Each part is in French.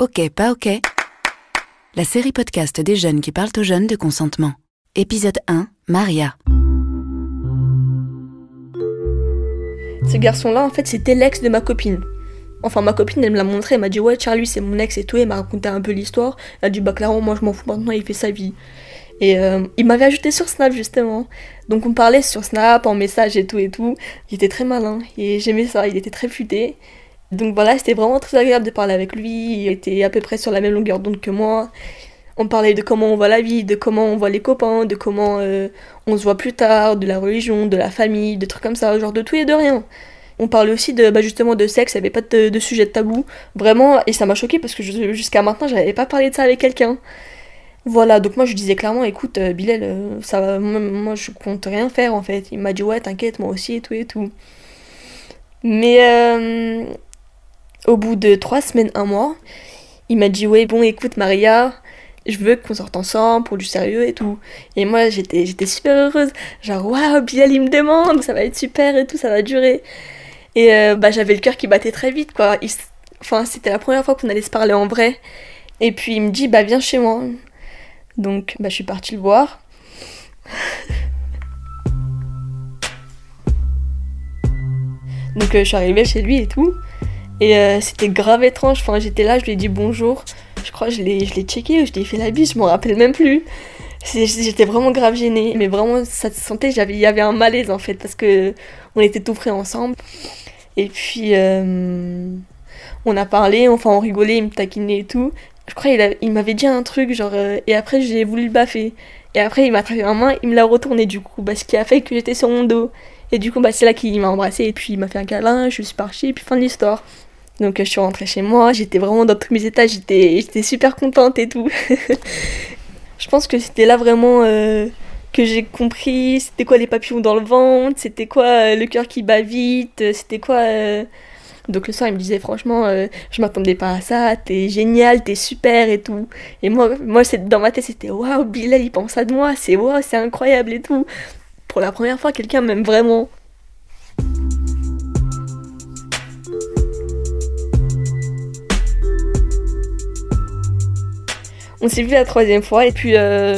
Ok, pas ok. La série podcast des jeunes qui parlent aux jeunes de consentement. Épisode 1, Maria. Ce garçon-là, en fait, c'était l'ex de ma copine. Enfin, ma copine, elle me l'a montré, elle m'a dit, ouais, Charlie, c'est mon ex et tout, elle m'a raconté un peu l'histoire. Elle a dit, bah, clairement, moi, je m'en fous maintenant, il fait sa vie. Et euh, il m'avait ajouté sur Snap, justement. Donc, on parlait sur Snap, en message et tout et tout. Il était très malin, et j'aimais ça, il était très futé. Donc, voilà, c'était vraiment très agréable de parler avec lui. Il était à peu près sur la même longueur d'onde que moi. On parlait de comment on voit la vie, de comment on voit les copains, de comment euh, on se voit plus tard, de la religion, de la famille, de trucs comme ça, genre de tout et de rien. On parlait aussi de bah, justement de sexe, il n'y avait pas de, sujet de tabou. Vraiment, et ça m'a choqué parce que jusqu'à maintenant, j'avais pas parlé de ça avec quelqu'un. Voilà, donc moi je disais clairement, écoute, euh, Bilal, euh, ça va, moi, je compte rien faire en fait. Il m'a dit, ouais, t'inquiète, moi aussi et tout et tout. Mais euh, au bout de trois semaines, un mois, il m'a dit, ouais, bon, écoute, Maria, je veux qu'on sorte ensemble pour du sérieux et tout. Et moi, j'étais, super heureuse. Genre, waouh, Bilal, il me demande, ça va être super et tout, ça va durer. Et euh, bah, j'avais le cœur qui battait très vite, quoi. Enfin, c'était la première fois qu'on allait se parler en vrai. Et puis, il me dit, bah, viens chez moi. Donc, bah, je suis partie le voir. Donc, euh, je suis arrivée chez lui et tout. Et euh, c'était grave étrange. Enfin, j'étais là, je lui ai dit bonjour. Je crois que je l'ai, je l'ai checké je lui ai fait la bise, je m'en rappelle même plus. J'étais vraiment grave gênée. Mais vraiment, ça se sentait, il y avait un malaise en fait, parce que on était tout frais ensemble. Et puis, euh, on a parlé, enfin, on rigolait, il me taquinait et tout. Je crois qu'il il m'avait dit un truc, genre, euh, et après, j'ai voulu le baffer. Et après, il m'a attrapé ma main, il me l'a retourné du coup, parce qu'il a fait que j'étais sur mon dos. Et du coup, bah, c'est là qu'il m'a embrassé, et puis il m'a fait un câlin, je suis partie, et puis fin de l'histoire. Donc je suis rentrée chez moi, j'étais vraiment dans tous mes états, j'étais, super contente et tout. je pense que c'était là vraiment euh, que j'ai compris c'était quoi les papillons dans le ventre, c'était quoi euh, le cœur qui bat vite, c'était quoi... Euh... Donc le soir il me disait franchement euh, je m'attendais pas à ça, t'es génial, t'es super et tout. Et moi, moi dans ma tête c'était waouh Bilal il pense à de moi, c'est waouh c'est incroyable et tout. Pour la première fois quelqu'un m'aime vraiment. On s'est vu la troisième fois et puis euh,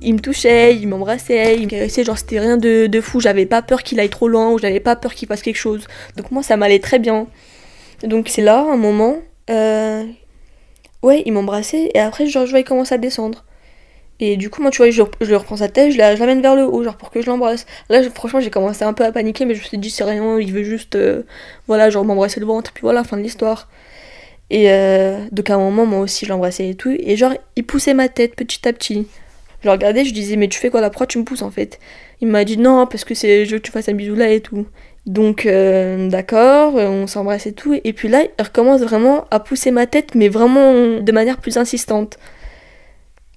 il me touchait, il m'embrassait, il me caressait, genre c'était rien de, de fou, j'avais pas peur qu'il aille trop loin ou j'avais pas peur qu'il fasse quelque chose. Donc moi ça m'allait très bien. Donc c'est là, un moment, euh, ouais, il m'embrassait et après genre je voyais commencer à descendre. Et du coup moi tu vois, je, je reprends sa tête, je l'amène vers le haut, genre pour que je l'embrasse. Là franchement j'ai commencé un peu à paniquer mais je me suis dit c'est rien, il veut juste, euh, voilà, genre m'embrasser le ventre, puis voilà, fin de l'histoire. Et euh, donc à un moment, moi aussi, je l'embrassais et tout. Et genre, il poussait ma tête petit à petit. Je le regardais, je disais, mais tu fais quoi là? Pourquoi tu me pousses en fait? Il m'a dit, non, parce que c'est, je veux que tu fasses un bisou là et tout. Donc, euh, d'accord, on s'embrasse et tout. Et puis là, il recommence vraiment à pousser ma tête, mais vraiment de manière plus insistante.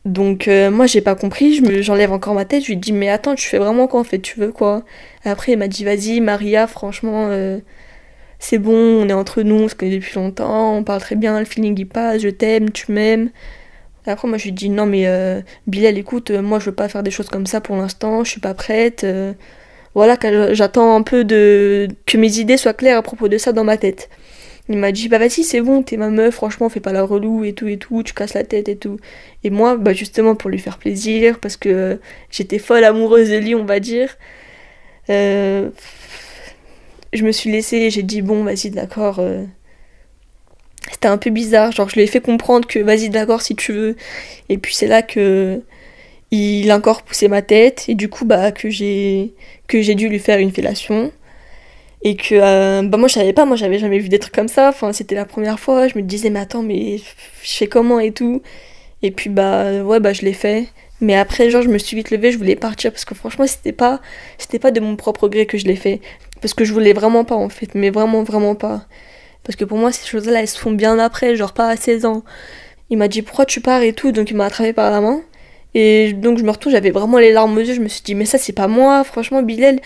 Donc, euh, moi, j'ai pas compris, j'enlève encore ma tête, je lui dis, mais attends, tu fais vraiment quoi en fait? Tu veux quoi? Après, il m'a dit, vas-y, Maria, franchement. Euh, c'est bon, on est entre nous, on se connaît depuis longtemps, on parle très bien, le feeling il passe, je t'aime, tu m'aimes. Après, moi je lui dis non, mais euh, Bilal, écoute, euh, moi je veux pas faire des choses comme ça pour l'instant, je suis pas prête. Euh, voilà, j'attends un peu de que mes idées soient claires à propos de ça dans ma tête. Il m'a dit bah vas-y, c'est bon, t'es ma meuf, franchement, fais pas la relou et tout et tout, tu casses la tête et tout. Et moi, bah justement pour lui faire plaisir, parce que j'étais folle amoureuse de lui, on va dire. Euh, je me suis laissée, j'ai dit bon, vas-y, d'accord. Euh. C'était un peu bizarre, genre je lui ai fait comprendre que vas-y, d'accord, si tu veux. Et puis c'est là que il a encore poussé ma tête et du coup bah que j'ai que j'ai dû lui faire une fellation et que euh, bah moi je savais pas moi j'avais jamais vu des trucs comme ça enfin c'était la première fois je me disais mais attends mais je fais comment et tout et puis bah ouais bah je l'ai fait mais après genre je me suis vite levée je voulais partir parce que franchement c'était pas c'était pas de mon propre gré que je l'ai fait parce que je voulais vraiment pas en fait, mais vraiment vraiment pas. Parce que pour moi ces choses-là elles se font bien après, genre pas à 16 ans. Il m'a dit pourquoi tu pars et tout, donc il m'a attrapé par la main. Et donc je me retrouve, j'avais vraiment les larmes aux yeux, je me suis dit mais ça c'est pas moi, franchement Bilal,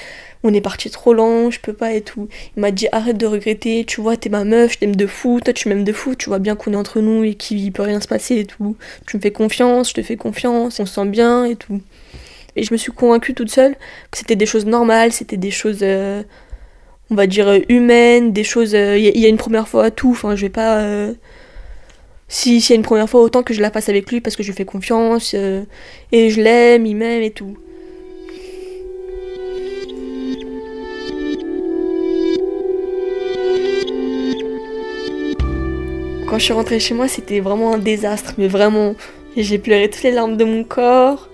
on est parti trop lent, je peux pas et tout. Il m'a dit arrête de regretter, tu vois t'es ma meuf, je t'aime de fou, toi tu m'aimes de fou, tu vois bien qu'on est entre nous et qu'il peut rien se passer et tout. Tu me fais confiance, je te fais confiance, on se sent bien et tout. Et je me suis convaincue toute seule que c'était des choses normales, c'était des choses, euh, on va dire, humaines, des choses. Il euh, y, a une première fois à tout. Enfin, je vais pas. Euh, Si c'est une première fois, autant que je la fasse avec lui parce que je lui fais confiance euh, et je l'aime, il m'aime et tout. Quand je suis rentrée chez moi, c'était vraiment un désastre, mais vraiment. J'ai pleuré toutes les larmes de mon corps.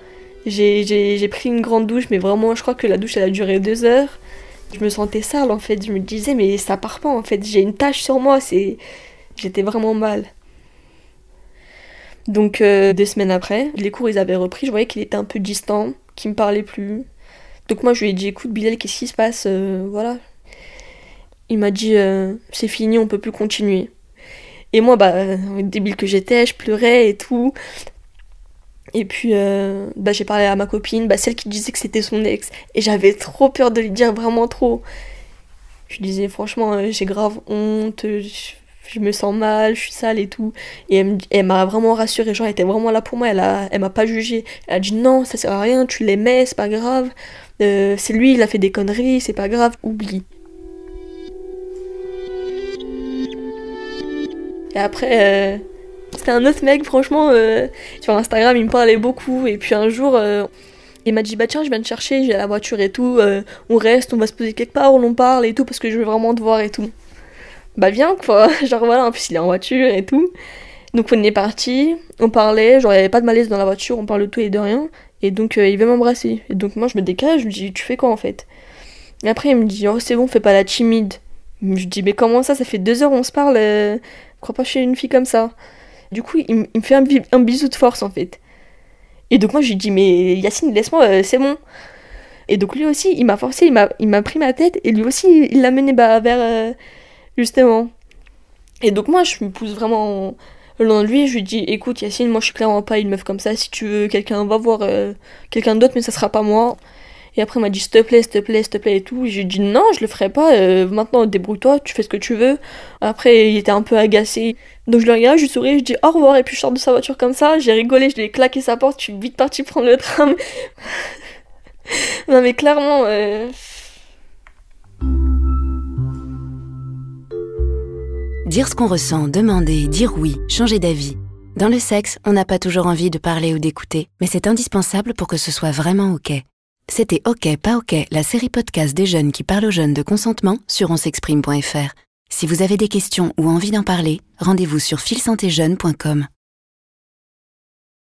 J'ai pris une grande douche, mais vraiment, je crois que la douche, elle a duré deux heures. Je me sentais sale, en fait. Je me disais, mais ça part pas, en fait. J'ai une tache sur moi, c'est... J'étais vraiment mal. Donc, euh, deux semaines après, les cours, ils avaient repris. Je voyais qu'il était un peu distant, qu'il me parlait plus. Donc moi, je lui ai dit, écoute, Bilal, qu'est-ce qui se passe euh, Voilà. Il m'a dit, euh, c'est fini, on peut plus continuer. Et moi, bah, débile que j'étais, je pleurais et tout. Et puis, euh, bah, j'ai parlé à ma copine, bah, celle qui disait que c'était son ex. Et j'avais trop peur de lui dire, vraiment trop. Je disais, franchement, euh, j'ai grave honte, je, me sens mal, je suis sale et tout. Et elle, m'a vraiment rassurée, genre, elle était vraiment là pour moi, elle, a, elle m'a pas jugé. Elle a dit, non, ça sert à rien, tu l'aimais, c'est pas grave. Euh, c'est lui, il a fait des conneries, c'est pas grave, oublie. Et après, c'était un autre mec, franchement, euh, sur Instagram, il me parlait beaucoup. Et puis un jour, euh, il m'a dit Bah tiens, je viens te chercher, j'ai la voiture et tout. on reste, on va se poser quelque part, on parle et tout, parce que je veux vraiment te voir et tout. Bah viens, quoi. Genre voilà, en plus, il est en voiture et tout. Donc on est parti, on parlait, genre il n'y avait pas de malaise dans la voiture, on parle de tout et de rien. Et donc il veut m'embrasser. Et donc moi je me décale, je me dis Tu fais quoi en fait? Et après il me dit Oh c'est bon, fais pas la timide. Je dis mais comment ça, ça fait deux heures on se parle, crois pas chez une fille comme ça. Du coup, il, me fait un, bisou de force en fait. Et donc moi, je lui dis, mais Yacine, laisse-moi, euh, c'est bon. Et donc lui aussi, il m'a forcé, il m'a pris ma tête, et lui aussi, il l'a mené bah, vers, euh, justement. Et donc moi, je me pousse vraiment le long de lui, je lui dis, écoute Yacine, moi je suis clairement pas une meuf comme ça, si tu veux quelqu'un, va voir euh, quelqu'un d'autre, mais ça sera pas moi. Et après, il m'a dit s'il te plaît, s'il te plaît, s'il te plaît et tout. J'ai dit non, je le ferai pas. Euh, maintenant, débrouille-toi, tu fais ce que tu veux. Après, il était un peu agacé. Donc je le regarde, je lui souris, je dis au revoir. Et puis je sors de sa voiture comme ça. J'ai rigolé, je lui ai claqué sa porte. Je suis vite partie prendre le tram. non, mais clairement. Euh, dire ce qu'on ressent, demander, dire oui, changer d'avis. Dans le sexe, on n'a pas toujours envie de parler ou d'écouter, mais c'est indispensable pour que ce soit vraiment OK. C'était OK, pas OK, la série podcast des jeunes qui parlent aux jeunes de consentement sur onsexprime.fr. Si vous avez des questions ou envie d'en parler, rendez-vous sur filsantéjeune.com.